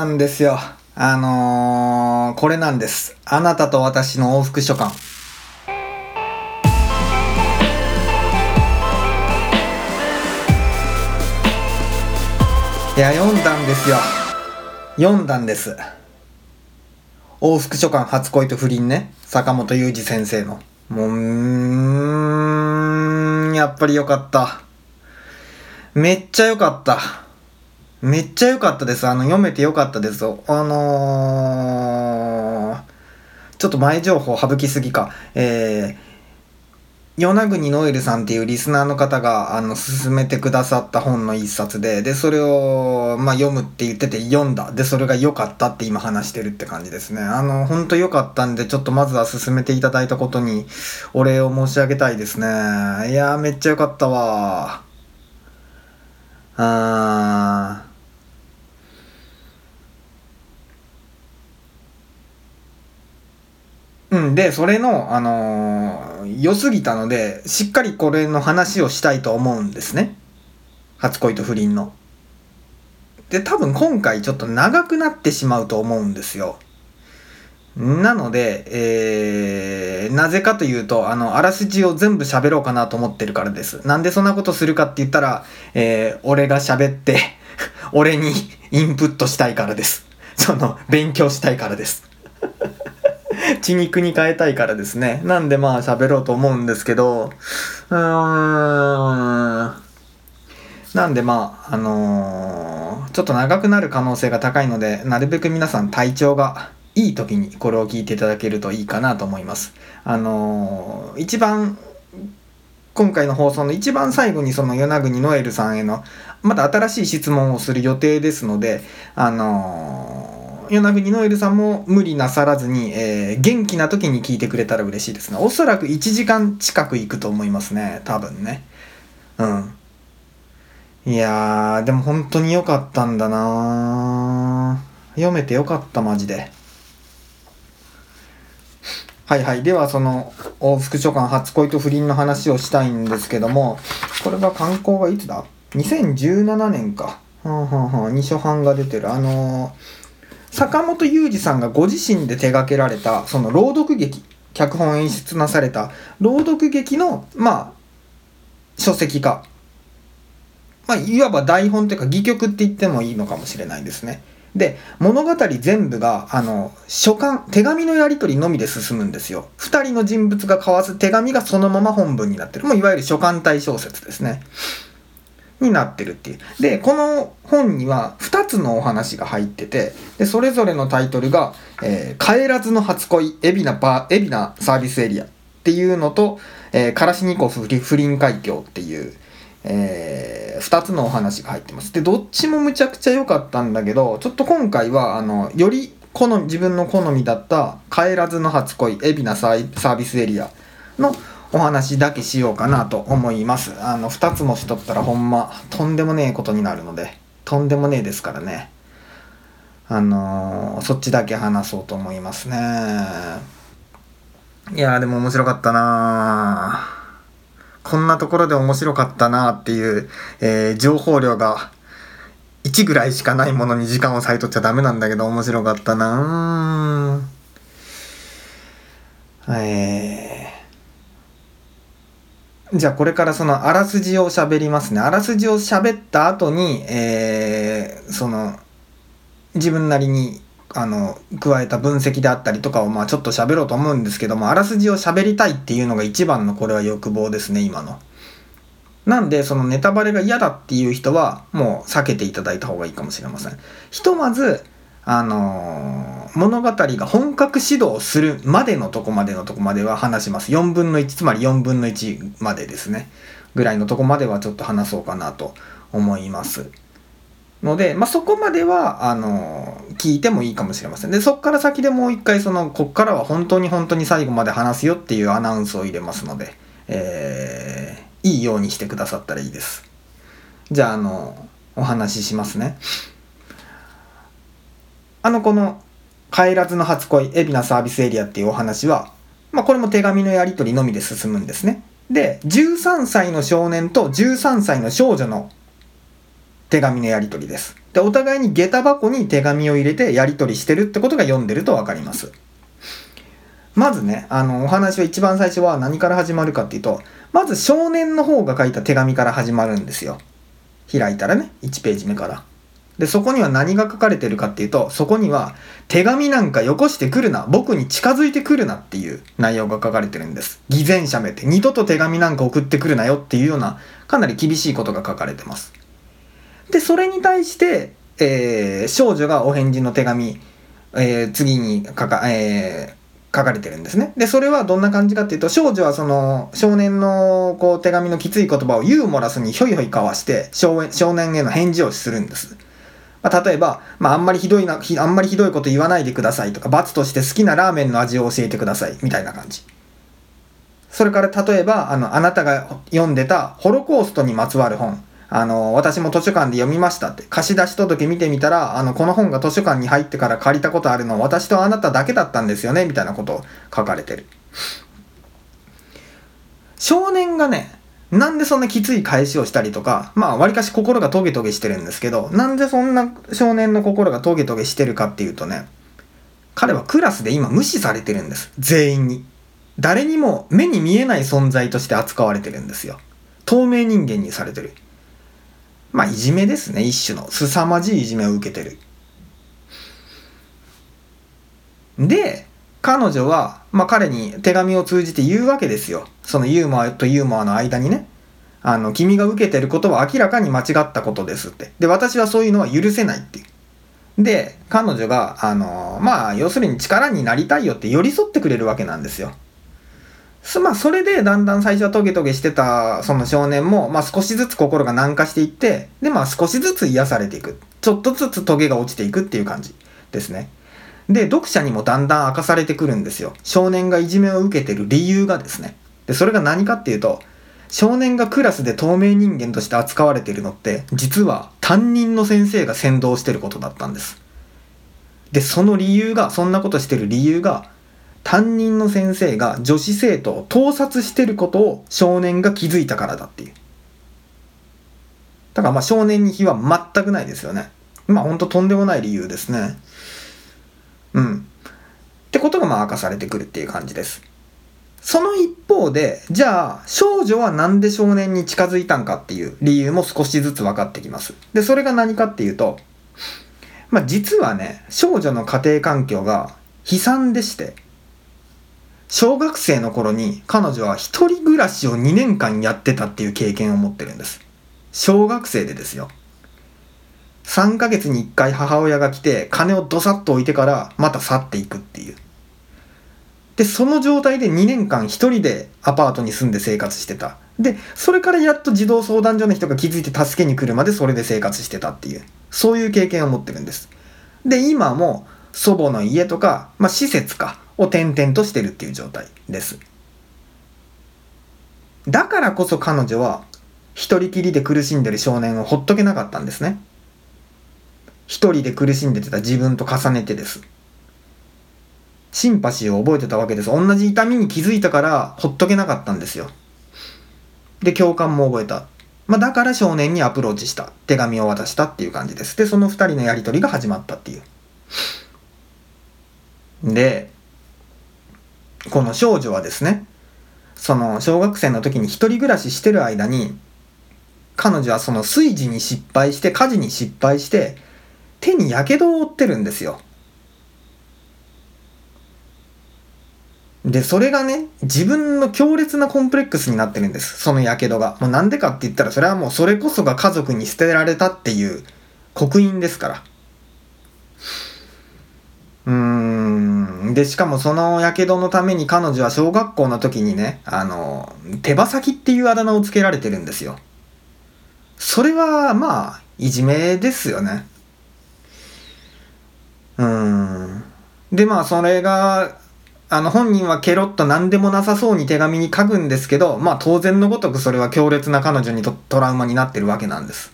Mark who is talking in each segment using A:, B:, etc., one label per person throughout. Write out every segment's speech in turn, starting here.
A: なんですよ。あのー、これなんです。あなたと私の往復書簡。いや、読んだんですよ。読んだんです。往復書簡初恋と不倫ね。坂本雄二先生の。もう、ん、やっぱりよかった。めっちゃよかった。めっちゃ良かったです。あの、読めて良かったです。あのー、ちょっと前情報省きすぎか。えー、与那国ノエルさんっていうリスナーの方が、あの、勧めてくださった本の一冊で、で、それを、まあ、読むって言ってて読んだ。で、それが良かったって今話してるって感じですね。あの、ほんと良かったんで、ちょっとまずは勧めていただいたことに、お礼を申し上げたいですね。いやー、めっちゃ良かったわあー。うん、で、それの、あのー良すぎたので、しっかりこれの話をしたいと思うんですね。初恋と不倫の。で、多分今回ちょっと長くなってしまうと思うんですよ。なので、えー、なぜかというと、あの、あらすじを全部喋ろうかなと思ってるからです。なんでそんなことするかって言ったら、えー、俺が喋って、俺にインプットしたいからです。その、勉強したいからです。血肉に変えたいからですね。なんでまあ喋ろうと思うんですけど、うーん。なんでまあ、あのーちょっと長くなる可能性が高いので、なるべく皆さん体調がいい時にこれを聞いていただけるといいかなと思います。あのー一番、今回の放送の一番最後にその与那国ノエルさんへのまた新しい質問をする予定ですので、あのー与那国ノエルさんも無理なさらずに、えー元気な時に聞いてくれたら嬉しいですね。おそらく1時間近く行くと思いますね。多分ね。うん。いやー、でも本当に良かったんだな読めて良かった、マジで。はいはい。では、その、往復書簡初恋と不倫の話をしたいんですけども、これが刊行がいつだ ?2017 年か。はんはんはん、2初版が出てる。あのー坂本雄二さんがご自身で手掛けられた、その朗読劇、脚本演出なされた朗読劇の、まあ、書籍化。まあ、いわば台本というか戯曲って言ってもいいのかもしれないですね。で、物語全部が、あの、書簡、手紙のやり取りのみで進むんですよ。二人の人物が交わす手紙がそのまま本文になってる。もういわゆる書簡体小説ですね。になってるっていう。で、この本には2つのお話が入ってて、で、それぞれのタイトルが、えー帰らずの初恋、海老名バー、海老名サービスエリアっていうのと、えーカラシニコフ不倫海峡っていう、え2つのお話が入ってます。で、どっちもむちゃくちゃ良かったんだけど、ちょっと今回は、あの、より好み、自分の好みだった、帰らずの初恋、海老名サービスエリアのお話だけしようかなと思います。あの、二つもしとったらほんま、とんでもねえことになるので、とんでもねえですからね。あのーそっちだけ話そうと思いますね。いやーでも面白かったなーこんなところで面白かったなーっていう、えー情報量が1ぐらいしかないものに時間を割いとっちゃダメなんだけど面白かったなーえーじゃあこれからそのあらすじを喋りますね。あらすじを喋った後に、えーその自分なりにあの加えた分析であったりとかをまあちょっと喋ろうと思うんですけどもあらすじを喋りたいっていうのが一番のこれは欲望ですね今の。なんでそのネタバレが嫌だっていう人はもう避けていただいた方がいいかもしれません。ひとまずあのー物語が本格始動するまでのとこまでのとこまでは話します。4分の1、つまり4分の1までですね。ぐらいのとこまではちょっと話そうかなと思います。ので、まあ、そこまでは、あのー聞いてもいいかもしれません。で、そこから先でもう一回、その、こっからは本当に本当に最後まで話すよっていうアナウンスを入れますので、えーいいようにしてくださったらいいです。じゃあ、あのお話ししますね。あの、この、帰らずの初恋、海老名サービスエリアっていうお話は、まあ、これも手紙のやり取りのみで進むんですね。で、13歳の少年と13歳の少女の手紙のやり取りです。で、お互いに下駄箱に手紙を入れてやり取りしてるってことが読んでるとわかります。まずね、あの、お話は一番最初は何から始まるかっていうと、まず少年の方が書いた手紙から始まるんですよ。開いたらね、1ページ目から。で、そこには何が書かれてるかっていうと、そこには、手紙なんかよこしてくるな、僕に近づいてくるなっていう内容が書かれてるんです。偽善者めて、二度と手紙なんか送ってくるなよっていうような、かなり厳しいことが書かれてます。で、それに対して、えー、少女がお返事の手紙、えー、次に書か、えー、書かれてるんですね。で、それはどんな感じかっていうと、少女はその少年のこう手紙のきつい言葉をユーモラスにひょいひょい交わして少年への返事をするんです。まあ、例えば、まあ、あんまりひどいな、あんまりひどいこと言わないでくださいとか、罰として好きなラーメンの味を教えてください、みたいな感じ。それから例えば、あの、あなたが読んでたホロコーストにまつわる本、あの、私も図書館で読みましたって、貸し出し届見てみたら、あの、この本が図書館に入ってから借りたことあるの私とあなただけだったんですよね、みたいなことを書かれてる。少年がね、なんでそんなきつい返しをしたりとか、まあ、わりかし心がトゲトゲしてるんですけど、なんでそんな少年の心がトゲトゲしてるかっていうとね、彼はクラスで今無視されてるんです。全員に。誰にも目に見えない存在として扱われてるんですよ。透明人間にされてる。まあ、いじめですね、一種の。凄まじいいじめを受けてる。で、彼女は、まあ、彼に手紙を通じて言うわけですよ。そのユーモアとユーモアの間にね。あの、君が受けてることは明らかに間違ったことですって。で、私はそういうのは許せないっていう。で、彼女が、あの、まあ、要するに力になりたいよって寄り添ってくれるわけなんですよ。まあ、それでだんだん最初はトゲトゲしてたその少年も、まあ、少しずつ心が軟化していって、で、まあ、少しずつ癒されていく。ちょっとずつトゲが落ちていくっていう感じですね。で、読者にもだんだん明かされてくるんですよ。少年がいじめを受けてる理由がですね。で、それが何かっていうと、少年がクラスで透明人間として扱われているのって、実は担任の先生が先導してることだったんです。で、その理由が、そんなことしてる理由が、担任の先生が女子生徒を盗撮してることを少年が気づいたからだっていう。だからまあ少年に非は全くないですよね。まあほんととんでもない理由ですね。うん。ってことがまあ明かされてくるっていう感じです。その一方で、じゃあ少女はなんで少年に近づいたんかっていう理由も少しずつ分かってきます。で、それが何かっていうと、まあ実はね、少女の家庭環境が悲惨でして、小学生の頃に彼女は一人暮らしを2年間やってたっていう経験を持ってるんです。小学生でですよ。3ヶ月に1回母親が来て金をドサッと置いてからまた去っていくっていう。で、その状態で2年間一人でアパートに住んで生活してた。で、それからやっと児童相談所の人が気づいて助けに来るまでそれで生活してたっていう。そういう経験を持ってるんです。で、今も祖母の家とか、まあ、施設か、を転々としてるっていう状態です。だからこそ彼女は一人きりで苦しんでる少年をほっとけなかったんですね。一人で苦しんでてた自分と重ねてです。シンパシーを覚えてたわけです。同じ痛みに気づいたからほっとけなかったんですよ。で、共感も覚えた。まあ、だから少年にアプローチした。手紙を渡したっていう感じです。で、その二人のやりとりが始まったっていう。で、この少女はですね、その小学生の時に一人暮らししてる間に、彼女はその炊事に失敗して、家事に失敗して、手に火傷を負ってるんですよ。で、それがね、自分の強烈なコンプレックスになってるんです。その火傷が。もうなんでかって言ったら、それはもうそれこそが家族に捨てられたっていう刻印ですから。うーん。で、しかもその火傷のために彼女は小学校の時にね、あの、手羽先っていうあだ名をつけられてるんですよ。それは、まあ、いじめですよね。で、まあ、それが、あの、本人はケロッと何でもなさそうに手紙に書くんですけど、まあ、当然のごとくそれは強烈な彼女にとトラウマになってるわけなんです。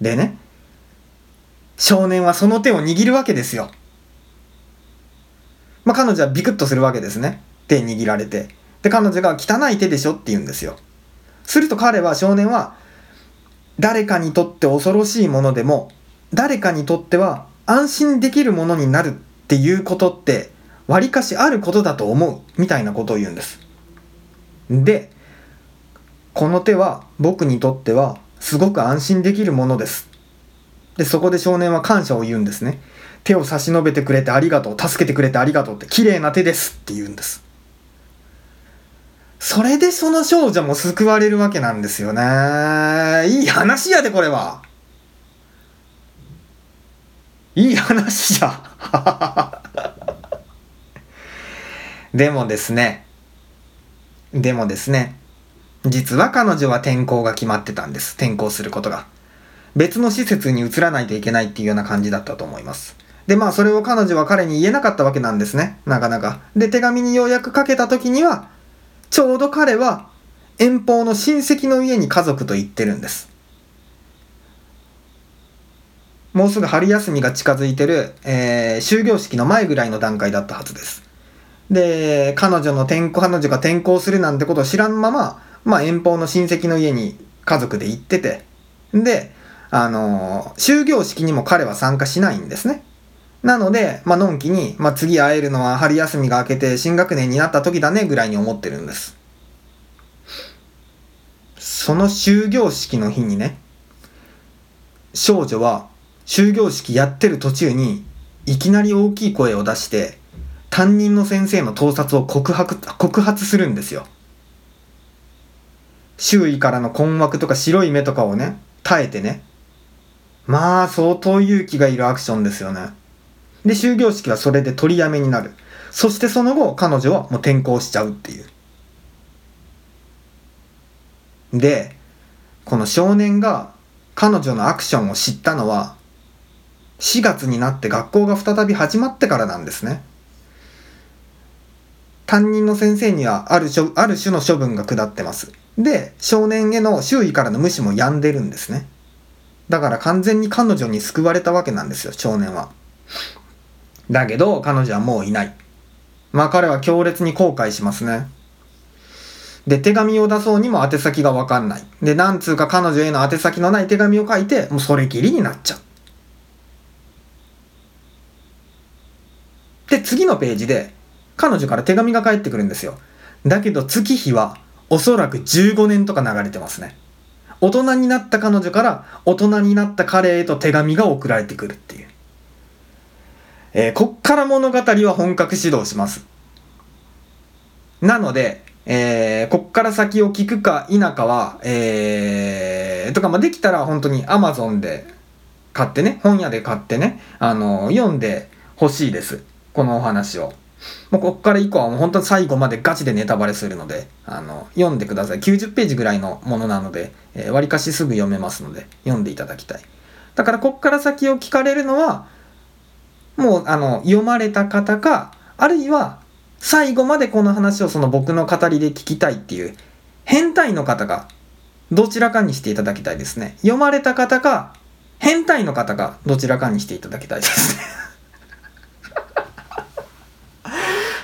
A: でね、少年はその手を握るわけですよ。まあ、彼女はビクッとするわけですね。手握られて。で、彼女が汚い手でしょって言うんですよ。すると彼は、少年は、誰かにとって恐ろしいものでも誰かにとっては安心できるものになるっていうことってわりかしあることだと思うみたいなことを言うんです。でこの手は僕にとってはすごく安心できるものです。でそこで少年は感謝を言うんですね。手を差し伸べてくれてありがとう助けてくれてありがとうって綺麗な手ですって言うんです。それでその少女も救われるわけなんですよね。いい話やでこれは。いい話じゃ でもですね。でもですね。実は彼女は転校が決まってたんです。転校することが。別の施設に移らないといけないっていうような感じだったと思います。でまあそれを彼女は彼に言えなかったわけなんですね。なかなか。で手紙にようやくかけた時にはちょうど彼は遠方の親戚の家に家族と行ってるんです。もうすぐ春休みが近づいてる、えー、終業式の前ぐらいの段階だったはずです。で彼女の転校彼女が転校するなんてことを知らんまま、まあ、遠方の親戚の家に家族で行ってて。であのー、終業式にも彼は参加しないんですね。なので、まあのんきに、まあ次会えるのは春休みが明けて新学年になった時だねぐらいに思ってるんです。その終業式の日にね、少女は終業式やってる途中にいきなり大きい声を出して担任の先生の盗撮を告白告発するんですよ。周囲からの困惑とか白い目とかをね、耐えてね。まあ相当勇気がいるアクションですよね。で、終業式はそれで取りやめになる。そしてその後、彼女はもう転校しちゃうっていう。で、この少年が彼女のアクションを知ったのは、4月になって学校が再び始まってからなんですね。担任の先生にはあるある種の処分が下ってます。で、少年への周囲からの無視も止んでるんですね。だから完全に彼女に救われたわけなんですよ、少年は。だけど、彼女はもういない。まあ彼は強烈に後悔しますね。で、手紙を出そうにも宛先がわかんない。で、なんつうか彼女への宛先のない手紙を書いて、もうそれきりになっちゃう。で、次のページで、彼女から手紙が返ってくるんですよ。だけど月日はおそらく15年とか流れてますね。大人になった彼女から大人になった彼へと手紙が送られてくるっていう。えー、こっから物語は本格始動します。なので、えー、こっから先を聞くか否かは、えー、とか、まあ、できたら本当に Amazon で買ってね、本屋で買ってね、あの、読んでほしいです。このお話を。もうこっから以降はもう本当に最後までガチでネタバレするので、あの、読んでください。90ページぐらいのものなので、えー、割かしすぐ読めますので、読んでいただきたい。だからこっから先を聞かれるのは、もうあの読まれた方かあるいは最後までこの話をその僕の語りで聞きたいっていう変態の方かどちらかにしていただきたいですね読まれた方か変態の方かどちらかにしていただきたいですね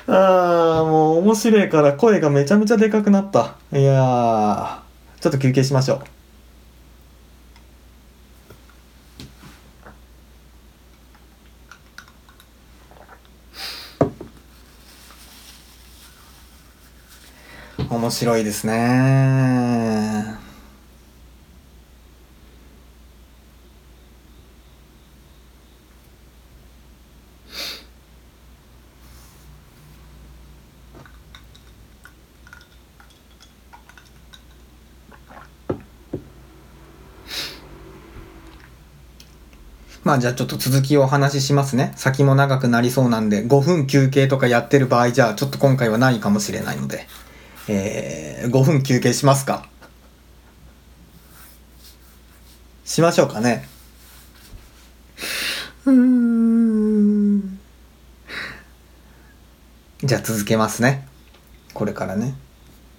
A: ああもう面白いから声がめちゃめちゃでかくなった。いやちょっと休憩しましょう。面白いですねまあじゃあちょっと続きをお話ししますね。先も長くなりそうなんで、5分休憩とかやってる場合じゃあちょっと今回はないかもしれないので。えー、5分休憩しますかしましょうかね。うん。じゃあ続けますね。これからね。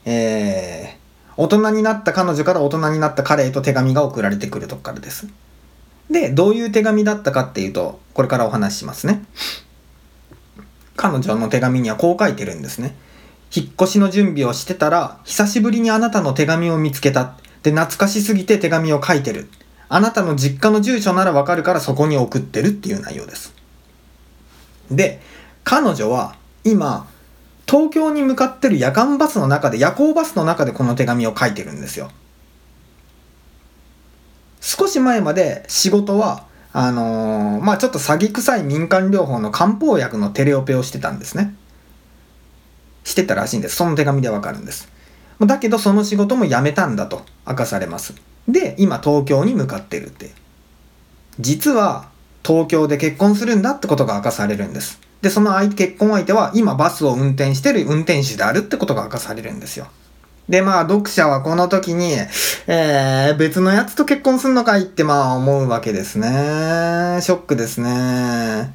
A: えー、大人になった彼女から大人になった彼へと手紙が送られてくるとこからです。で、どういう手紙だったかっていうと、これからお話ししますね。彼女の手紙にはこう書いてるんですね。引っ越しの準備をしてたら、久しぶりにあなたの手紙を見つけた。で、懐かしすぎて手紙を書いてる。あなたの実家の住所ならわかるからそこに送ってるっていう内容です。で、彼女は今、東京に向かってる夜間バスの中で、夜行バスの中でこの手紙を書いてるんですよ。少し前まで仕事は、あのー、まあちょっと詐欺臭い民間療法の漢方薬のテレオペをしてたんですね。してたらしいんです。その手紙でわかるんです。だけどその仕事も辞めたんだと明かされます。で、今東京に向かってるって。実は東京で結婚するんだってことが明かされるんです。で、その相結婚相手は今バスを運転してる運転手であるってことが明かされるんですよ。で、まあ、読者はこの時に、えー、別のやつと結婚すんのかいってまあ思うわけですね。ショックですね。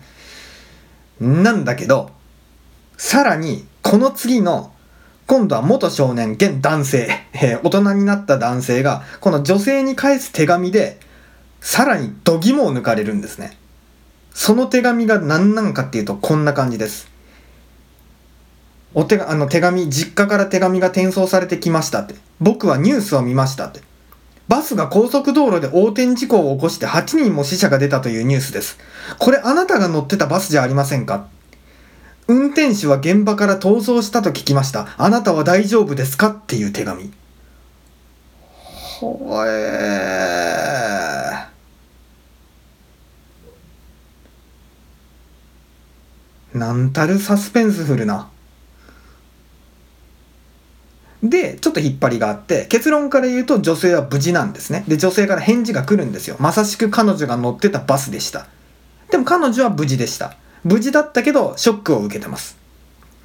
A: なんだけど、さらに、この次の今度は元少年、現男性、えー、大人になった男性が、この女性に返す手紙で、さらに度肝を抜かれるんですね。その手紙が何なのかっていうと、こんな感じです。お手あの手紙、実家から手紙が転送されてきましたって。僕はニュースを見ましたって。バスが高速道路で横転事故を起こして8人も死者が出たというニュースです。これあなたが乗ってたバスじゃありませんか？運転手は現場から逃走したと聞きました。あなたは大丈夫ですか？っていう手紙。ほえー。なんたるサスペンスフルな。で、ちょっと引っ張りがあって、結論から言うと女性は無事なんですね。で、女性から返事が来るんですよ。まさしく彼女が乗ってたバスでした。でも彼女は無事でした。無事だったけど、ショックを受けてます。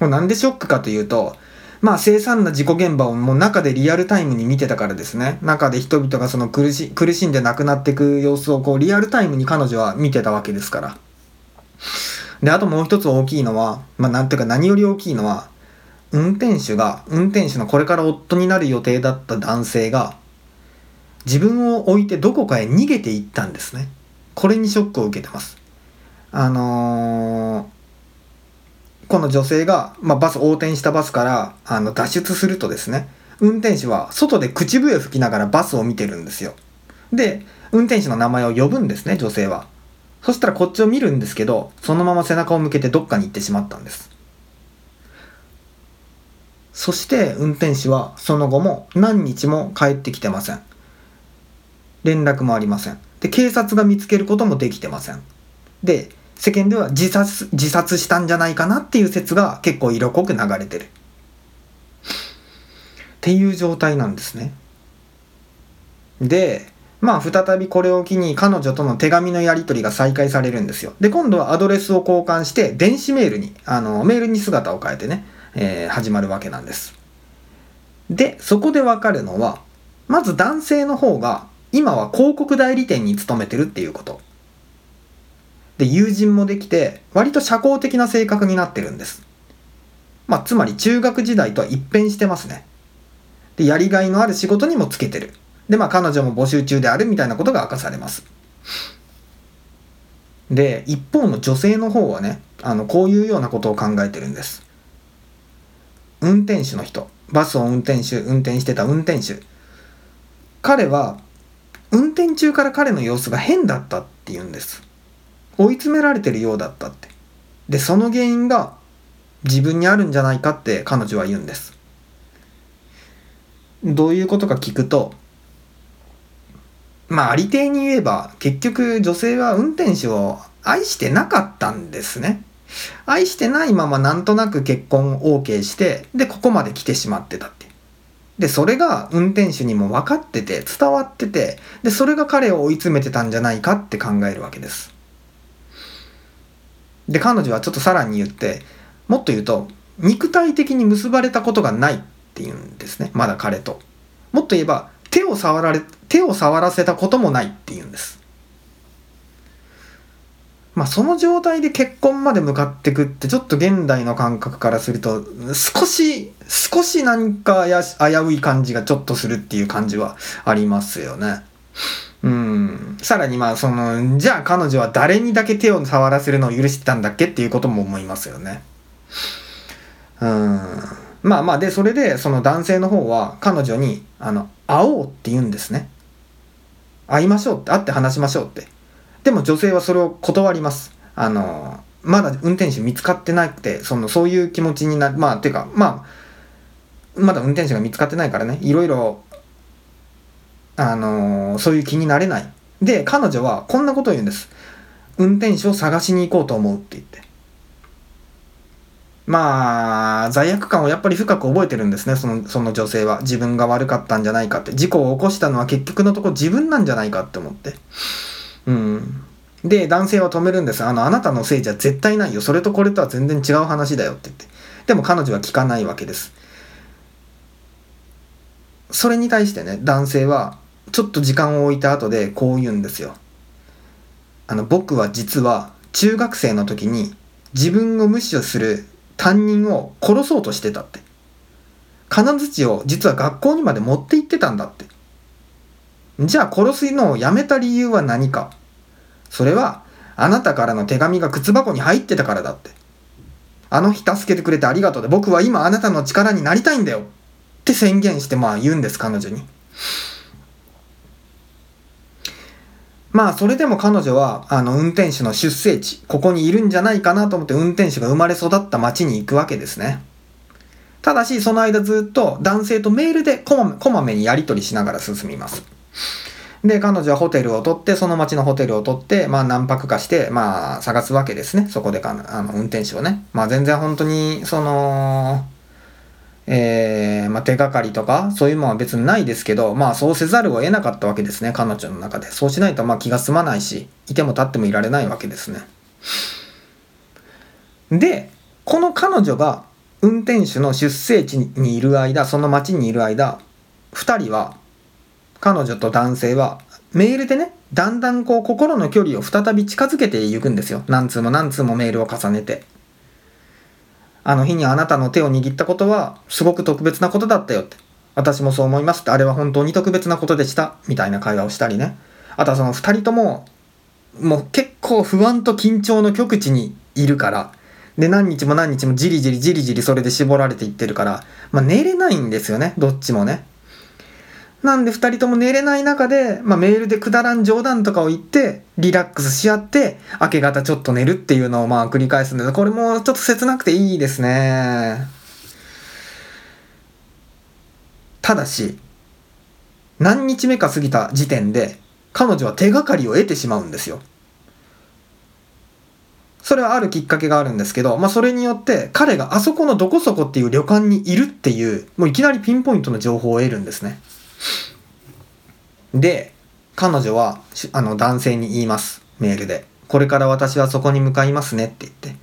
A: もうなんでショックかというと、まあ凄惨な事故現場をもう中でリアルタイムに見てたからですね。中で人々がその苦し苦しんで亡くなっていく様子をこうリアルタイムに彼女は見てたわけですから。で、あともう一つ大きいのは、まあなんていうか何より大きいのは、運転手が、運転手のこれから夫になる予定だった男性が、自分を置いてどこかへ逃げていったんですね。これにショックを受けてます。あのー、この女性が、まあ、バス横転したバスからあの脱出するとですね運転手は外で口笛吹きながらバスを見てるんですよで運転手の名前を呼ぶんですね女性はそしたらこっちを見るんですけどそのまま背中を向けてどっかに行ってしまったんですそして運転手はその後も何日も帰ってきてません連絡もありませんで警察が見つけることもできてませんで世間では自殺、自殺したんじゃないかなっていう説が結構色濃く流れてる。っていう状態なんですね。で、まあ再びこれを機に彼女との手紙のやり取りが再開されるんですよ。で、今度はアドレスを交換して電子メールに、あの、メールに姿を変えてね、えー、始まるわけなんです。で、そこでわかるのは、まず男性の方が今は広告代理店に勤めてるっていうこと。で、友人もできて、割と社交的な性格になってるんです。まあ、つまり中学時代とは一変してますね。で、やりがいのある仕事にもつけてる。で、まあ、彼女も募集中であるみたいなことが明かされます。で、一方の女性の方はね、あの、こういうようなことを考えてるんです。運転手の人、バスを運転手、運転してた運転手。彼は、運転中から彼の様子が変だったって言うんです。追い詰められてるようだったって。で、その原因が自分にあるんじゃないかって彼女は言うんです。どういうことか聞くと、まあ、ありていに言えば、結局女性は運転手を愛してなかったんですね。愛してないままなんとなく結婚 OK して、で、ここまで来てしまってたって。で、それが運転手にも分かってて、伝わってて、で、それが彼を追い詰めてたんじゃないかって考えるわけです。で、彼女はちょっとさらに言って、もっと言うと、肉体的に結ばれたことがないっていうんですね。まだ彼と。もっと言えば、手を触られ、手を触らせたこともないっていうんです。まあその状態で結婚まで向かってくってちょっと現代の感覚からすると少し少し何かや危うい感じがちょっとするっていう感じはありますよね。うん。さらにまあ、その、じゃあ彼女は誰にだけ手を触らせるのを許してたんだっけっていうことも思いますよね。うん。まあまあでそれでその男性の方は彼女にあの会おうって言うんですね会いましょうって会って話しましょうってでも女性はそれを断ります。あのまだ運転手見つかってなくてそのそういう気持ちになる。まあていうかまあまだ運転手が見つかってないからね。いろいろあのそういう気になれない。で彼女はこんなことを言うんです。運転手を探しに行こうと思うって言って。まあ、罪悪感をやっぱり深く覚えてるんですね、そのその女性は。自分が悪かったんじゃないかって。事故を起こしたのは結局のところ自分なんじゃないかって思って。うん。で、男性は止めるんです。あの、あなたのせいじゃ絶対ないよ。それとこれとは全然違う話だよって言って。でも彼女は聞かないわけです。それに対してね、男性は、ちょっと時間を置いた後でこう言うんですよ。あの、僕は実は中学生の時に自分を無視をする担任を殺そうとしてたって。金槌を実は学校にまで持って行ってたんだって。じゃあ殺すのをやめた理由は何か？それは、あなたからの手紙が靴箱に入ってたからだって。あの日助けてくれてありがとうで、僕は今あなたの力になりたいんだよって宣言してまあ言うんです、彼女に。まあそれでも彼女はあの運転手の出生地、ここにいるんじゃないかなと思って運転手が生まれ育った町に行くわけですね。ただしその間ずっと男性とメールでこまこまめにやり取りしながら進みます。で、彼女はホテルを取って、その町のホテルを取って、まあ何泊かして、まあ探すわけですね。そこでかあの運転手をね。まあ全然本当に、その、えー、まあ、手がかりとか、そういうものは別にないですけど、まあそうせざるを得なかったわけですね、彼女の中で。そうしないとまあ気が済まないし、いても立ってもいられないわけですね。で、この彼女が運転手の出生地にいる間、その町にいる間、2人は、彼女と男性は、メールでね、だんだんこう心の距離を再び近づけていくんですよ。何通も何通もメールを重ねて。あの日にあなたの手を握ったことはすごく特別なことだったよって。私もそう思いますって、あれは本当に特別なことでした。みたいな会話をしたりね。あとはその2人とも、もう結構不安と緊張の極地にいるから、で、何日も何日もじりじりじりじりそれで絞られていってるから、まあ寝れないんですよね、どっちもね。なんで2人とも寝れない中で、まあ、メールでくだらん冗談とかを言って、リラックスし合って、明け方ちょっと寝るっていうのをまあ繰り返すんですこれもちょっと切なくていいですね。ただし、何日目か過ぎた時点で、彼女は手がかりを得てしまうんですよ。それはあるきっかけがあるんですけど、まあそれによって彼があそこのどこそこっていう旅館にいるっていう、もういきなりピンポイントの情報を得るんですね。で、彼女はあの男性に言います。メールで。これから私はそこに向かいますねって言って。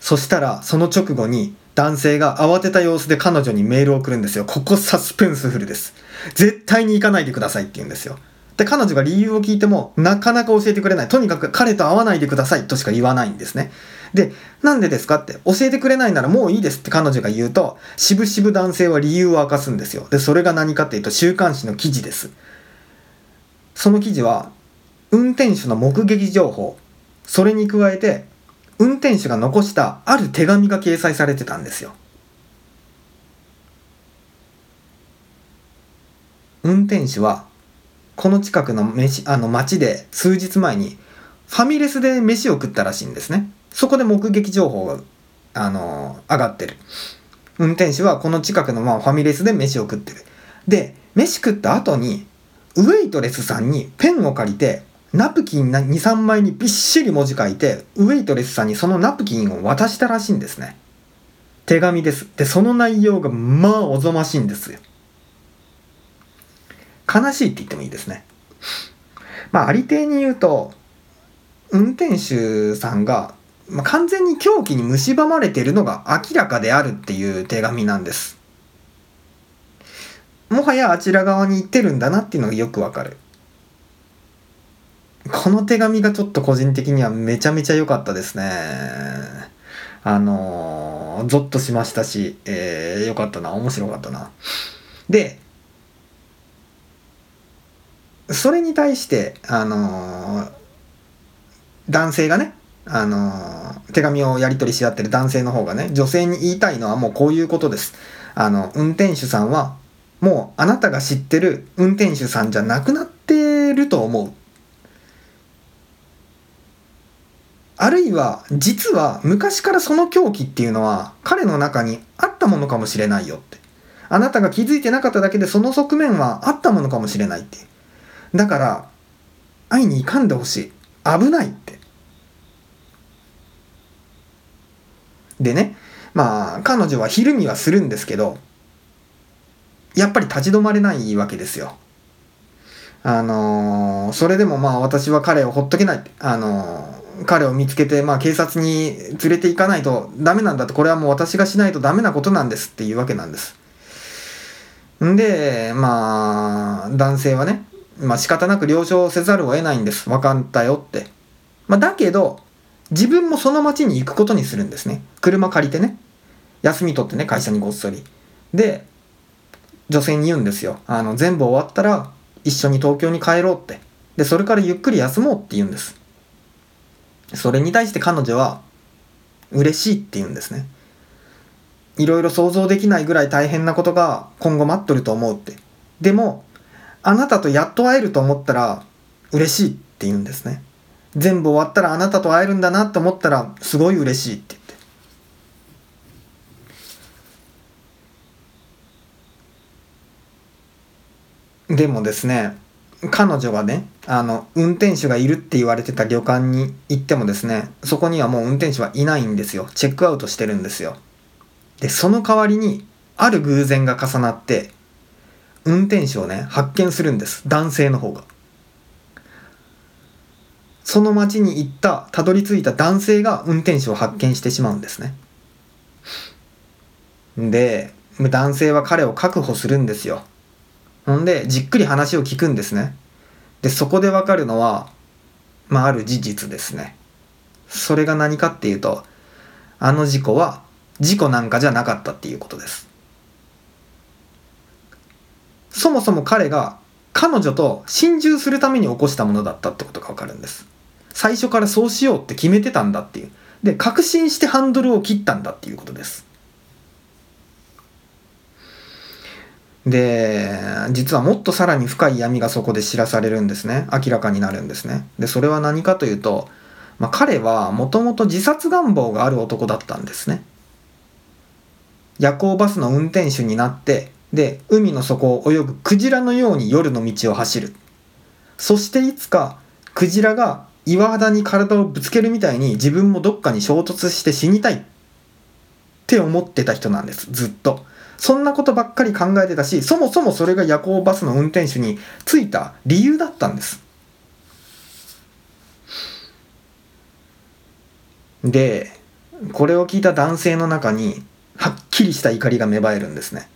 A: そしたら、その直後に男性が慌てた様子で彼女にメールを送るんですよ。ここサスペンスフルです。絶対に行かないでくださいって言うんですよ。で、彼女が理由を聞いても、なかなか教えてくれない。とにかく彼と会わないでくださいとしか言わないんですね。で、なんでですかって教えてくれないならもういいですって彼女が言うと、しぶしぶ男性は理由を明かすんですよ。で、それが何かっていうと週刊誌の記事です。その記事は、運転手の目撃情報、それに加えて、運転手が残したある手紙が掲載されてたんですよ。運転手はこの近くの飯あの町で数日前にファミレスで飯を食ったらしいんですね。そこで目撃情報が、あのー、上がってる。運転手はこの近くのまあファミレスで飯を食ってる。で、飯食った後に、ウェイトレスさんにペンを借りて、ナプキン2、3枚にびっしり文字書いて、ウェイトレスさんにそのナプキンを渡したらしいんですね。手紙です。で、その内容がまあおぞましいんですよ。悲しいって言ってもいいですね。まあ、ありていに言うと、運転手さんがまあ、完全に狂気に蝕まれているのが明らかであるっていう手紙なんです。もはやあちら側に行ってるんだなっていうのがよくわかる。この手紙がちょっと個人的にはめちゃめちゃ良かったですね。あのー、ゾッとしましたし、えー、よかったな、面白かったな。で、それに対して、あのー、男性がね、あの手紙をやり取りし合ってる男性の方がね、女性に言いたいのはもうこういうことです。あの、運転手さんは、もうあなたが知ってる運転手さんじゃなくなってると思う。あるいは、実は昔からその狂気っていうのは彼の中にあったものかもしれないよって。あなたが気づいてなかっただけでその側面はあったものかもしれないって。だから、会いに行かんでほしい。危ないって。でね、まあ、彼女は昼見はするんですけど、やっぱり立ち止まれないわけですよ。あのー、それでもまあ私は彼をほっとけない。あのー、彼を見つけて、まあ警察に連れて行かないとダメなんだと、これはもう私がしないとダメなことなんですっていうわけなんです。んで、まあ、男性はね、まあ仕方なく了承せざるを得ないんです。分かったよって。まあだけど、自分もその町に行くことにするんですね。車借りてね。休み取ってね、会社にごっそり。で、女性に言うんですよ。あの、全部終わったら一緒に東京に帰ろうって。で、それからゆっくり休もうって言うんです。それに対して彼女は、嬉しいって言うんですね。いろいろ想像できないぐらい大変なことが今後待っとると思うって。でも、あなたとやっと会えると思ったら嬉しいって言うんですね。全部終わったらあなたと会えるんだなって思ったらすごい嬉しいって言って。でもですね、彼女がね、あの、運転手がいるって言われてた旅館に行ってもですね、そこにはもう運転手はいないんですよ。チェックアウトしてるんですよ。で、その代わりに、ある偶然が重なって、運転手をね、発見するんです。男性の方が。その町に行った、たどり着いた男性が運転手を発見してしまうんですね。で、男性は彼を確保するんですよ。ほんで、じっくり話を聞くんですね。で、そこでわかるのは、まあ、ある事実ですね。それが何かっていうと、あの事故は事故なんかじゃなかったっていうことです。そもそも彼が彼女と心中するために起こしたものだったってことがわかるんです。最初からそうしようって決めてたんだっていう。で、確信してハンドルを切ったんだっていうことです。で、実はもっとさらに深い闇がそこで知らされるんですね。明らかになるんですね。で、それは何かというと、まあ、彼はもともと自殺願望がある男だったんですね。夜行バスの運転手になってで海の底を泳ぐクジラのように夜の道を走るそしていつかクジラが岩肌に体をぶつけるみたいに自分もどっかに衝突して死にたいって思ってた人なんですずっとそんなことばっかり考えてたしそもそもそれが夜行バスの運転手についた理由だったんですでこれを聞いた男性の中にはっきりした怒りが芽生えるんですね。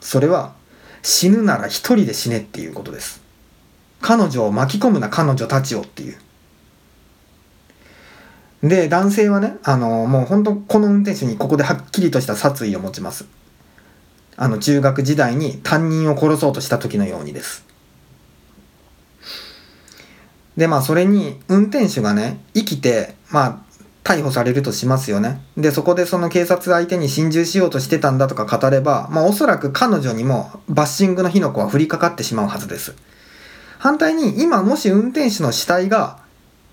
A: それは死ぬなら一人で死ねっていうことです。彼女を巻き込むな彼女たちをっていう。で、男性はね、あの、もう本当この運転手にここではっきりとした殺意を持ちます。あの、中学時代に担任を殺そうとした時のようにです。で、まあ、それに、運転手がね、生きて、まあ、逮捕されるとしますよね。で、そこでその警察相手に心中しようとしてたんだとか語れば、まあおそらく彼女にもバッシングの火の粉は降りかかってしまうはずです。反対に今もし運転手の死体が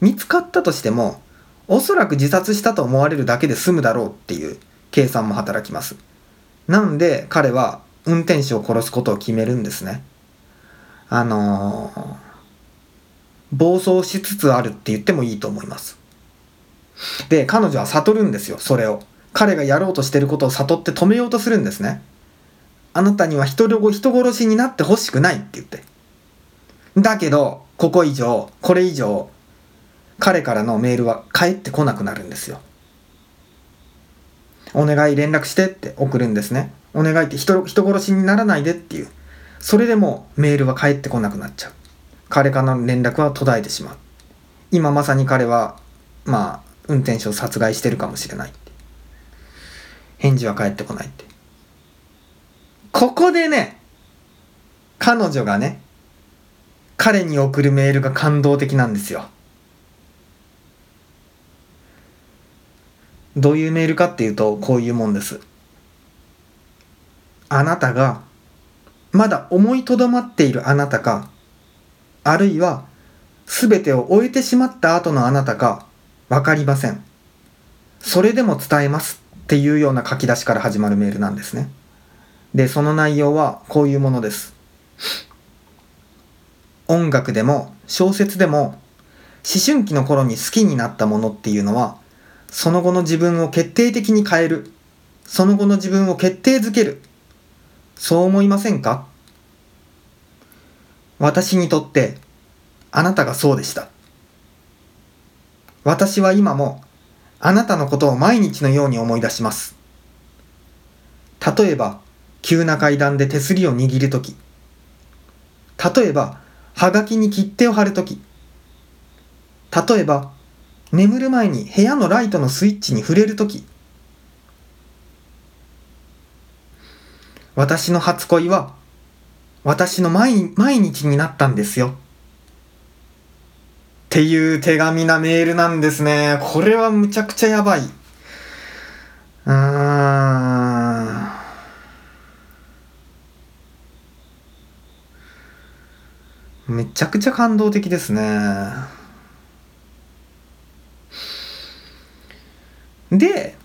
A: 見つかったとしても、おそらく自殺したと思われるだけで済むだろうっていう計算も働きます。なんで彼は運転手を殺すことを決めるんですね。あのー、暴走しつつあるって言ってもいいと思います。で、彼女は悟るんですよ、それを。彼がやろうとしてることを悟って止めようとするんですね。あなたには人人殺しになってほしくないって言って。だけど、ここ以上、これ以上、彼からのメールは返ってこなくなるんですよ。お願い連絡してって送るんですね。お願いって人人殺しにならないでっていう。それでもメールは返ってこなくなっちゃう。彼からの連絡は途絶えてしまう。今まさに彼は、まあ、運転手を殺害してるかもしれない。返事は返ってこないって。ここでね、彼女がね、彼に送るメールが感動的なんですよ。どういうメールかっていうとこういうもんです。あなたがまだ思いとどまっているあなたかあるいは全てを終えてしまった後のあなたか分かりません。それでも伝えます。っていうような書き出しから始まるメールなんですね。でその内容はこういうものです。音楽でも小説でも思春期の頃に好きになったものっていうのはその後の自分を決定的に変える。その後の自分を決定づける。そう思いませんか？私にとってあなたがそうでした。私は今もあなたのことを毎日のように思い出します。例えば急な階段で手すりを握るとき例えばはがきに切手を貼るとき例えば眠る前に部屋のライトのスイッチに触れるとき私の初恋は私の毎毎日になったんですよ。っていう手紙なメールなんですね。これはむちゃくちゃやばい。うーん。めちゃくちゃ感動的ですね。で、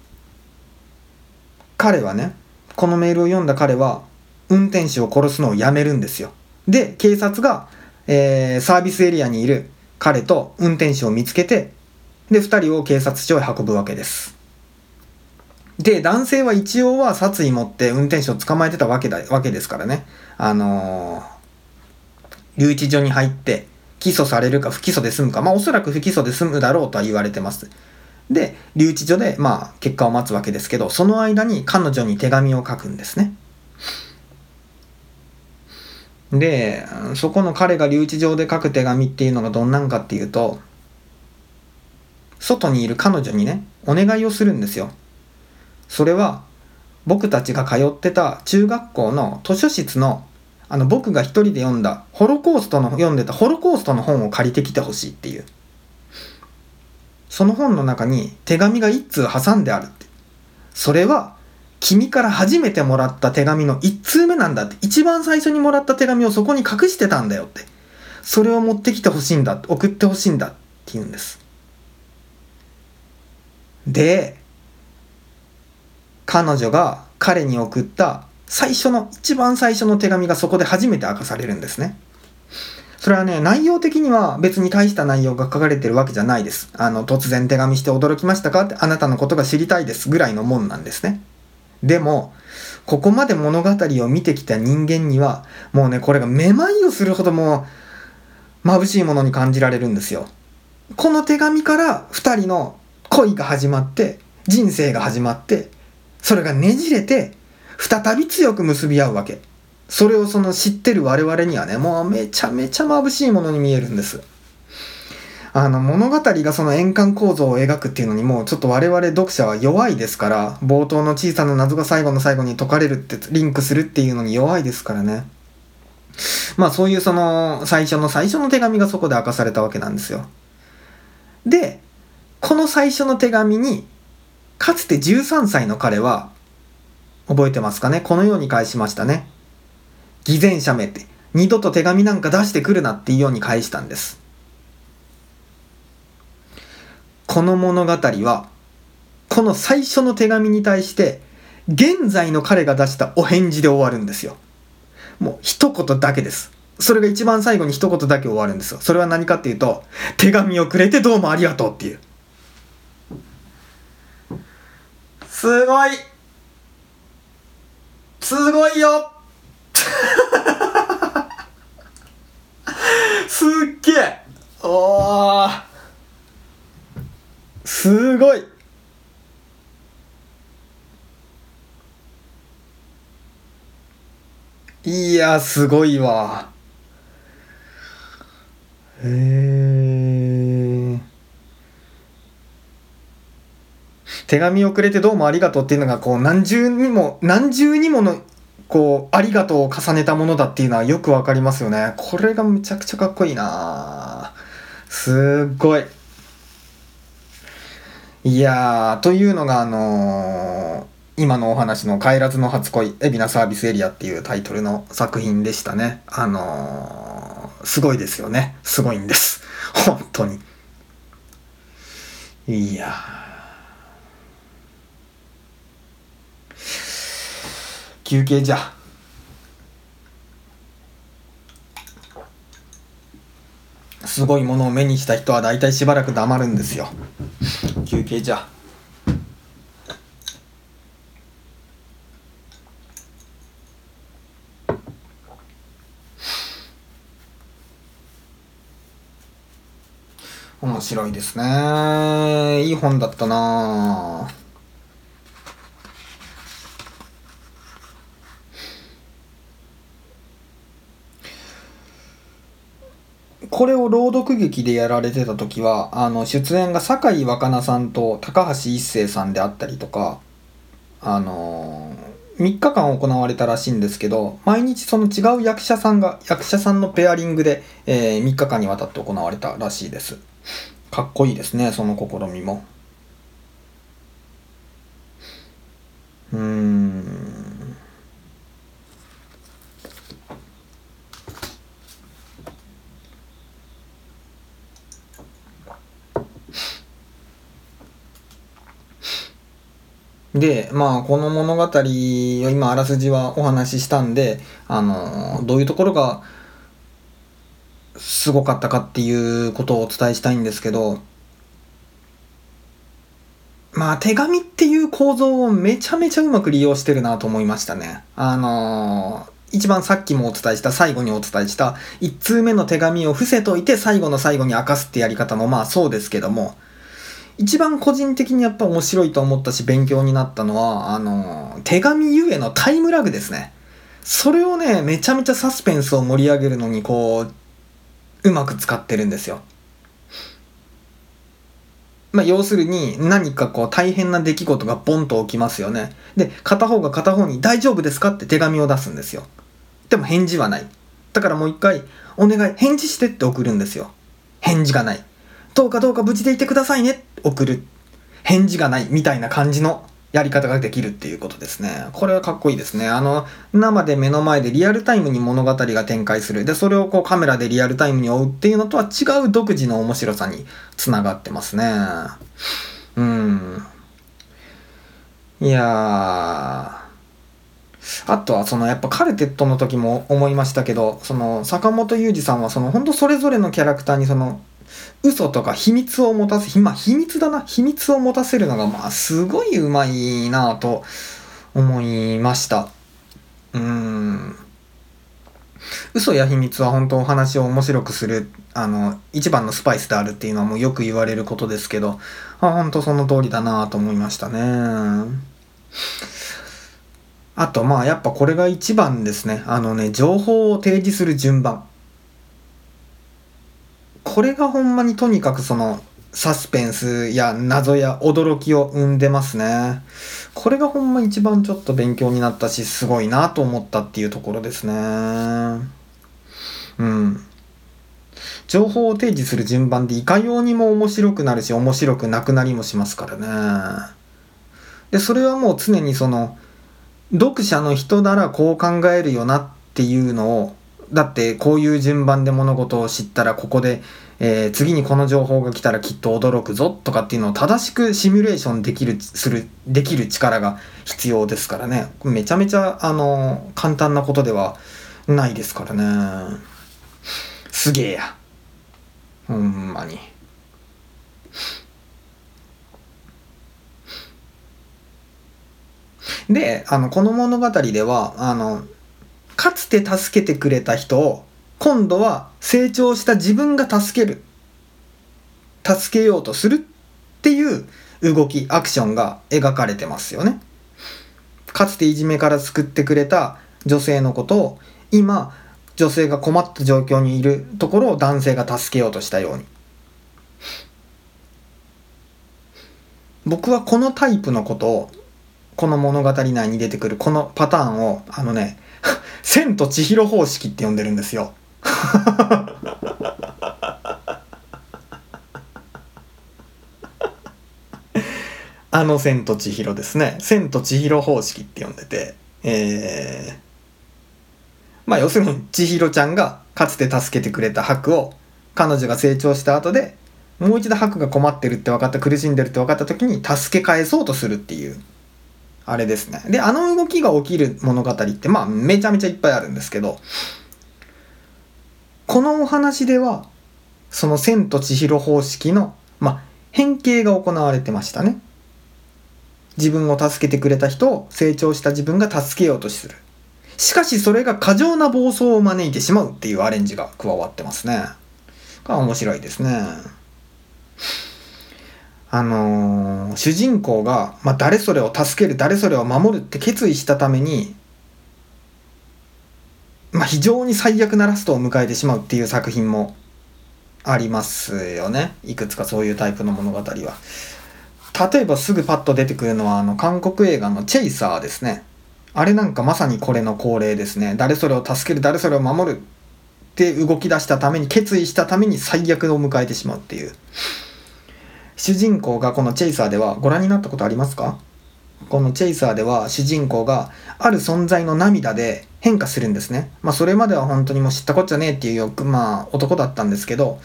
A: 彼はね、このメールを読んだ彼は運転手を殺すのをやめるんですよ。で警察が、えー、サービスエリアにいる彼と運転手を見つけてで2人を警察署へ運ぶわけです。で男性は一応は殺意持って運転手を捕まえてたわけだわけですからね。あのー、留置所に入って起訴されるか不起訴で済むか。まあおそらく不起訴で済むだろうとは言われてます。で留置所でまあ結果を待つわけですけどその間に彼女に手紙を書くんですね。でそこの彼が留置場で書く手紙っていうのがどんなんかっていうと外にいる彼女にねお願いをするんですよ。それは僕たちが通ってた中学校の図書室のあの僕が一人で読んだホロコーストの読んでたホロコーストの本を借りてきてほしいっていう。その本の中に手紙が一通挟んであるって。それは、君から初めてもらった手紙の一通目なんだって。一番最初にもらった手紙をそこに隠してたんだよって。それを持ってきてほしいんだ。送ってほしいんだって言うんです。で、彼女が彼に送った最初の、一番最初の手紙がそこで初めて明かされるんですね。それはね、内容的には別に大した内容が書かれてるわけじゃないです。あの、突然手紙して驚きましたか？って、あなたのことが知りたいですぐらいのもんなんですね。でも、ここまで物語を見てきた人間には、もうね、これがめまいをするほどもう、眩しいものに感じられるんですよ。この手紙から2人の恋が始まって、人生が始まって、それがねじれて、再び強く結び合うわけ。それをその知ってる我々にはね、もうめちゃめちゃ眩しいものに見えるんです。あの物語がその円環構造を描くっていうのにもうちょっと我々読者は弱いですから冒頭の小さな謎が最後の最後に解かれるってリンクするっていうのに弱いですからね。まあそういうその最初の最初の手紙がそこで明かされたわけなんですよ。でこの最初の手紙にかつて13歳の彼は覚えてますかね？このように返しましたね。偽善者めって二度と手紙なんか出してくるなっていうように返したんです。この物語はこの最初の手紙に対して現在の彼が出したお返事で終わるんですよ。もう一言だけです。それが一番最後に一言だけ終わるんですよ。それは何かっていうと手紙をくれてどうもありがとうっていう。すごい。すごいよ。すっげえ。おー。すごい。いやすごいわ。へえ手紙をくれてどうもありがとうっていうのがこう何重にも何重にものこう、ありがとうを重ねたものだっていうのはよくわかりますよね。これがむちゃくちゃかっこいいな。すっごい。いやーというのがあのー、今のお話の「帰らずの初恋海老名サービスエリア」っていうタイトルの作品でしたね。あのー、すごいですよね。すごいんです。本当に。いや休憩じゃ。すごいものを目にした人は大体しばらく黙るんですよ。休憩じゃ。面白いですね。いい本だったなこれを朗読劇でやられてた時はあの出演が酒井若菜さんと高橋一生さんであったりとかあの、3日間行われたらしいんですけど毎日その違う役者さんが役者さんのペアリングで、えー、3日間にわたって行われたらしいです。かっこいいですねその試みも。うーん。で、まあ、この物語を今、あらすじはお話ししたんで、あの、どういうところがすごかったかっていうことをお伝えしたいんですけど、まあ、手紙っていう構造をめちゃめちゃうまく利用してるなと思いましたね。あの一番さっきもお伝えした最後にお伝えした1通目の手紙を伏せといて最後の最後に明かすってやり方もまあそうですけども一番個人的にやっぱ面白いと思ったし勉強になったのは、あの、手紙ゆえのタイムラグですね。それをね、めちゃめちゃサスペンスを盛り上げるのに、こう、うまく使ってるんですよ。まあ、要するに何かこう大変な出来事がボンと起きますよね。で、片方が片方に大丈夫ですかって手紙を出すんですよ。でも返事はない。だからもう一回、お願い、返事してって送るんですよ。返事がない。どうかどうか無事でいてくださいね送る返事がないみたいな感じのやり方ができるっていうことですね。これはかっこいいですね。あの、生で目の前でリアルタイムに物語が展開する。で、それをこうカメラでリアルタイムに追うっていうのとは違う独自の面白さにつながってますね。うん。いやー。あとはそのやっぱカルテットの時も思いましたけど、その坂本雄二さんはその本当それぞれのキャラクターにその嘘とか秘密を持たせ、まあ秘密だな、秘密を持たせるのがまあすごいうまいなと思いました。うん。嘘や秘密は本当お話を面白くする、あの、一番のスパイスであるっていうのはもうよく言われることですけど、あ本当その通りだなと思いましたね。あとまあやっぱこれが一番ですね。あのね、情報を提示する順番。これがほんまにとにかくそのサスペンスや謎や驚きを生んでますね。これがほんま一番ちょっと勉強になったし、すごいなと思ったっていうところですね。うん。情報を提示する順番でいかようにも面白くなるし、面白くなくなりもしますからね。で、それはもう常にその、読者の人ならこう考えるよなっていうのをだってこういう順番で物事を知ったらここで、えー、次にこの情報が来たらきっと驚くぞとかっていうのを正しくシミュレーションできるするできる力が必要ですからね。めちゃめちゃあの簡単なことではないですからね。すげえや。ほんまに。であのこの物語ではあのかつて助けてくれた人を今度は成長した自分が助ける。助けようとするっていう動きアクションが描かれてますよね。かつていじめから救ってくれた女性のことを今女性が困った状況にいるところを男性が助けようとしたように。僕はこのタイプのことをこの物語内に出てくるこのパターンをあのね 千と千尋方式って呼んでるんですよ。あの千と千尋ですね。千と千尋方式って呼んでて、えー、まあ要するに千尋ちゃんがかつて助けてくれた白を彼女が成長した後でもう一度白が困ってるって分かった苦しんでるって分かった時に助け返そうとするっていうあれですね。で、あの動きが起きる物語ってまあめちゃめちゃいっぱいあるんですけどこのお話ではその千と千尋方式のまあ変形が行われてましたね。自分を助けてくれた人を成長した自分が助けようとする。しかしそれが過剰な暴走を招いてしまうっていうアレンジが加わってますね。が面白いですね。あのー、主人公が、まあ、誰それを助ける誰それを守るって決意したために、まあ、非常に最悪なラストを迎えてしまうっていう作品もありますよね。いくつかそういうタイプの物語は。例えばすぐパッと出てくるのはあの韓国映画の「チェイサー」ですね。あれなんかまさにこれの恒例ですね。誰それを助ける誰それを守るって動き出したために決意したために最悪を迎えてしまうっていう。主人公がこのチェイサーではご覧になったことありますか？このチェイサーでは主人公がある存在の涙で変化するんですね。まあそれまでは本当にもう知ったこっちゃねえっていうよくまあ男だったんですけど、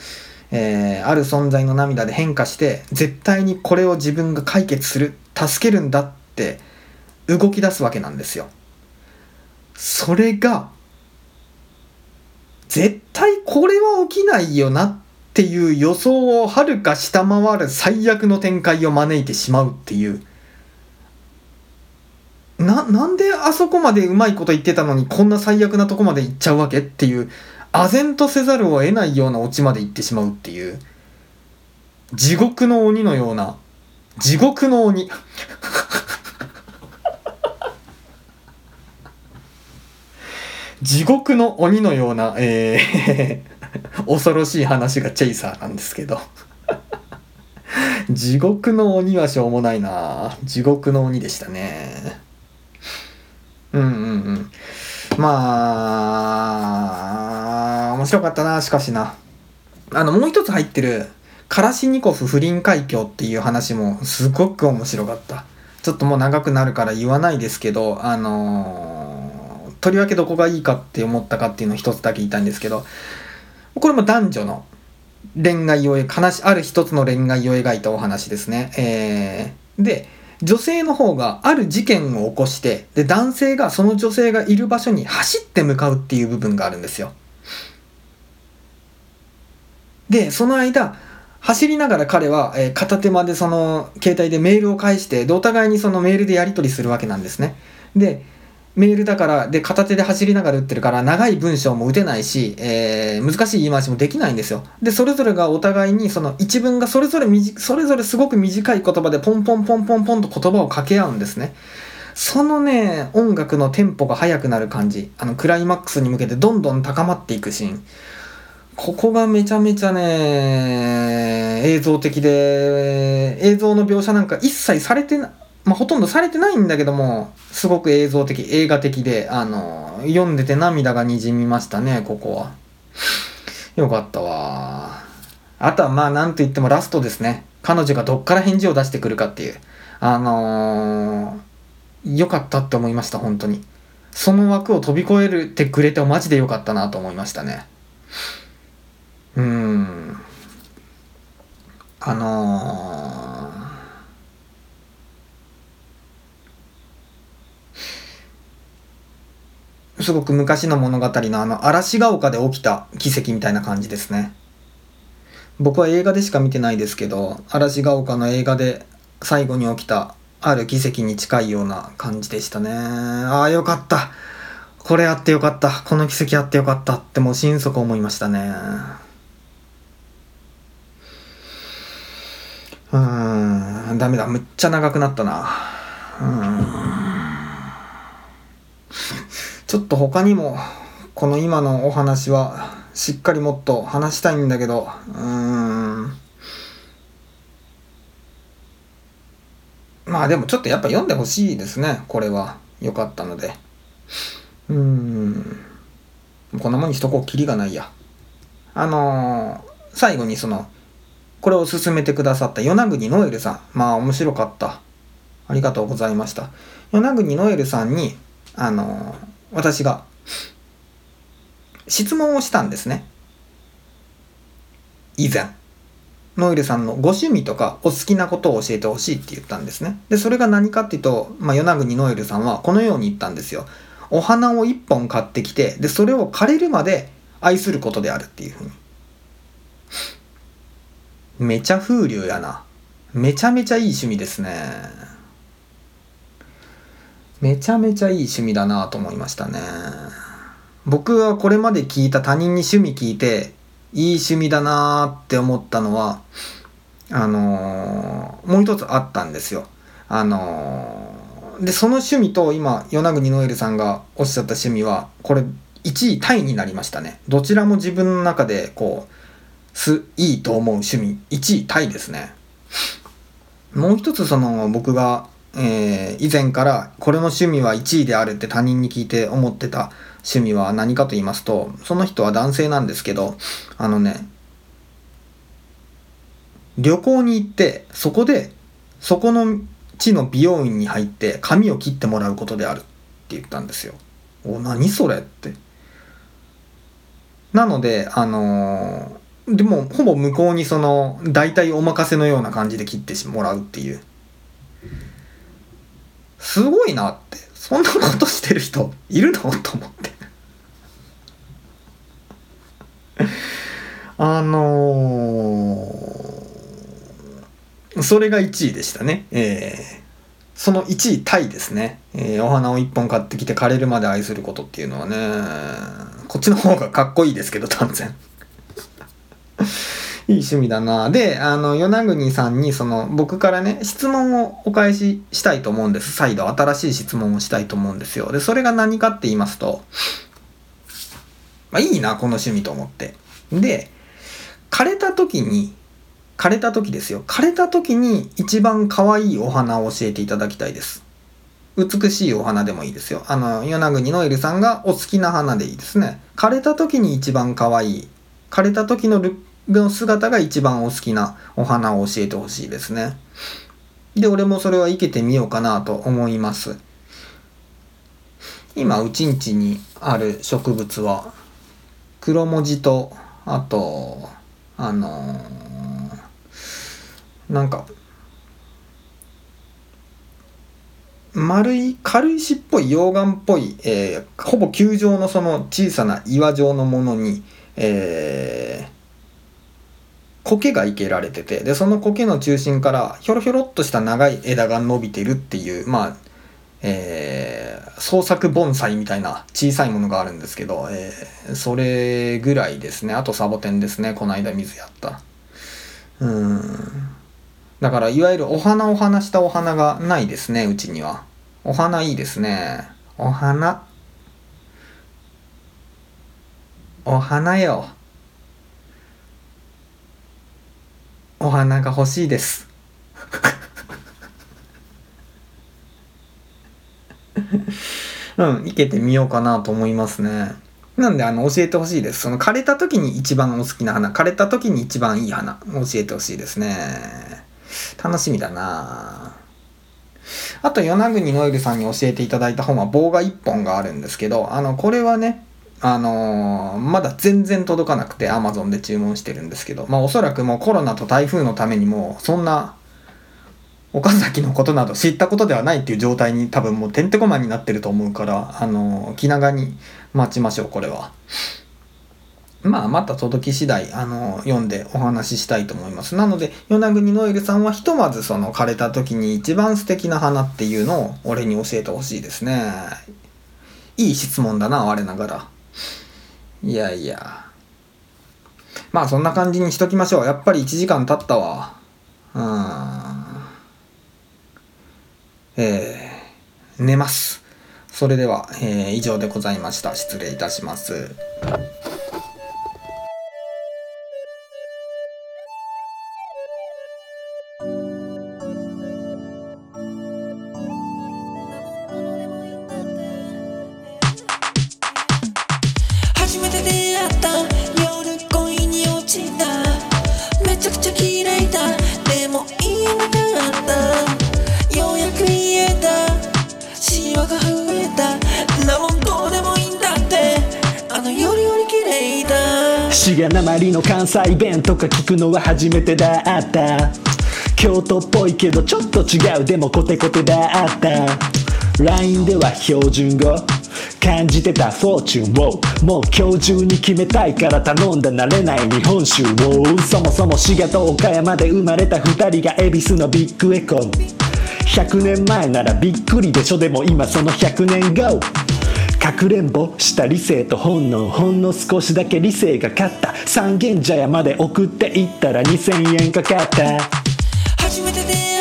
A: えー、ある存在の涙で変化して絶対にこれを自分が解決する助けるんだって動き出すわけなんですよ。それが絶対これは起きないよなっっていう予想をはるか下回る最悪の展開を招いてしまうっていうななんであそこまでうまいこと言ってたのにこんな最悪なとこまで行っちゃうわけっていう唖然とせざるを得ないようなオチまで行ってしまうっていう地獄の鬼のような地獄の鬼。地獄の鬼のような、えー 恐ろしい話がチェイサーなんですけど。地獄の鬼はしょうもないな。地獄の鬼でしたね。うんうんうん。まあ面白かったなしかしな。あのもう一つ入ってるカラシニコフ不倫海峡っていう話もすごく面白かった。ちょっともう長くなるから言わないですけどあのー、とりわけどこがいいかって思ったかっていうのを一つだけ言いたいんですけどこれも男女の恋愛を悲しある一つの恋愛を描いたお話ですね。えー、で女性の方がある事件を起こしてで男性がその女性がいる場所に走って向かうっていう部分があるんですよ。でその間走りながら彼は、えー、片手間でその携帯でメールを返してでお互いにそのメールでやり取りするわけなんですね。でメールだから、で、片手で走りながら打ってるから、長い文章も打てないし、えー、難しい言い回しもできないんですよ。で、それぞれがお互いに、その一文がそれぞれそれぞれすごく短い言葉でポンポンポンポンポンと言葉を掛け合うんですね。そのね、音楽のテンポが速くなる感じ、あの、クライマックスに向けてどんどん高まっていくシーン。ここがめちゃめちゃね、映像的で、映像の描写なんか一切されてな、まあ、ほとんどされてないんだけども、すごく映像的、映画的で、あの、読んでて涙がにじみましたね、ここは。よかったわ。あとはまあ、なんと言ってもラストですね。彼女がどっから返事を出してくるかっていう。あのー、よかったって思いました、本当に。その枠を飛び越えてくれてマジでよかったなと思いましたね。うーん。あのーすごく昔の物語のあの嵐が丘で起きた奇跡みたいな感じですね。僕は映画でしか見てないですけど、嵐が丘の映画で最後に起きたある奇跡に近いような感じでしたね。ああ、よかった。これあってよかった。この奇跡あってよかったってもう心底思いましたね。うーん、ダメだ。むっちゃ長くなったな。うーん。ちょっと他にもこの今のお話はしっかりもっと話したいんだけどうーん。まあでもちょっとやっぱ読んでほしいですね。これは。良かったので。うーん。こんなもんにしとこう。きりがないや。あのー、最後にそのこれを勧めてくださった与那国ノエルさん。まあ面白かった。ありがとうございました。与那国ノエルさんにあの私が質問をしたんですね以前ノイルさんのご趣味とかお好きなことを教えてほしいって言ったんですね。で、それが何かっていうと、まあ、与那国ノイルさんはこのように言ったんですよ。お花を一本買ってきて、で、それを枯れるまで愛することであるっていうふうに。めちゃ風流やな。めちゃめちゃいい趣味ですね。めちゃめちゃいい趣味だなと思いましたね。僕はこれまで聞いた他人に趣味聞いて、いい趣味だなって思ったのは、あのー、もう一つあったんですよ。あのー、で、その趣味と今、与那国ノエルさんがおっしゃった趣味は、これ1位タイになりましたね。どちらも自分の中で、こう、す、いいと思う趣味、1位タイですね。もう一つその僕が、えー、以前からこれの趣味は1位であるって他人に聞いて思ってた趣味は何かと言いますと、その人は男性なんですけど、あのね、旅行に行って、そこで、そこの地の美容院に入って髪を切ってもらうことであるって言ったんですよ。お、何それって。なので、あのー、でも、ほぼ向こうにその、大体お任せのような感じで切ってもらうっていう。すごいなって。そんなことしてる人いるの？と思って。あのー、それが1位でしたね。えー、その1位タイですね。えー、お花を1本買ってきて枯れるまで愛することっていうのはね、こっちの方がかっこいいですけど、断然。いい趣味だな。で、あの、与那国さんに、その、僕からね、質問をお返ししたいと思うんです。再度、新しい質問をしたいと思うんですよ。で、それが何かって言いますと、まあ、いいな、この趣味と思って。で、枯れた時に、枯れた時ですよ。枯れた時に一番可愛いお花を教えていただきたいです。美しいお花でもいいですよ。あの、与那国のエルさんがお好きな花でいいですね。枯れた時に一番可愛い。枯れた時のルッの姿が一番お好きなお花を教えてほしいですね。で、俺もそれは生けてみようかなと思います。今、うちんちにある植物は、黒文字と、あと、あのー、なんか、丸い軽石っぽい溶岩っぽい、えー、ほぼ球状のその小さな岩状のものに、えー、苔が生けられててでその苔の中心からひょろひょろっとした長い枝が伸びてるっていうまあえー、創作盆栽みたいな小さいものがあるんですけど、えー、それぐらいですね。あとサボテンですね。この間水やった。うん。だから、いわゆるお花お花したお花がないですね、うちには。お花いいですね。お花。お花よ。お花が欲しいです。うん、生けてみようかなと思いますね。なんで、あの、教えてほしいです。その枯れた時に一番お好きな花、枯れた時に一番いい花、教えてほしいですね。楽しみだなあと、与那国ノエルさんに教えていただいた本は棒が1本があるんですけど、あの、これはね、あのー、まだ全然届かなくて Amazon で注文してるんですけど、まあおそらくもうコロナと台風のためにもそんな岡崎のことなど知ったことではないっていう状態に多分もうてんてこまになってると思うから、あの、気長に待ちましょう、これは。まあ、また届き次第、あの、読んでお話ししたいと思います。なので、与那国ノエルさんはひとまずその枯れた時に一番素敵な花っていうのを俺に教えてほしいですね。いい質問だな、我ながら。いやいや。まあ、そんな感じにしときましょう。やっぱり1時間経ったわ。うん。えー、寝ます。それでは、えー、以上でございました。失礼いたします。
B: 滋賀なまりの関西弁とか聞くのは初めてだった。京都っぽいけどちょっと違う。でもコテコテだった。LINE では標準語。感じてたフォーチュンを。もう今日中に決めたいから頼んだ慣れない日本酒を。そもそも滋賀と岡山で生まれた2人が恵比寿のビッグエコー100年前ならびっくりでしょ。でも今その100年後。かくれんぼした理性と本能ほんの少しだけ理性が勝った。三軒茶屋まで送っていったら2000円かかった。
C: 初めて出会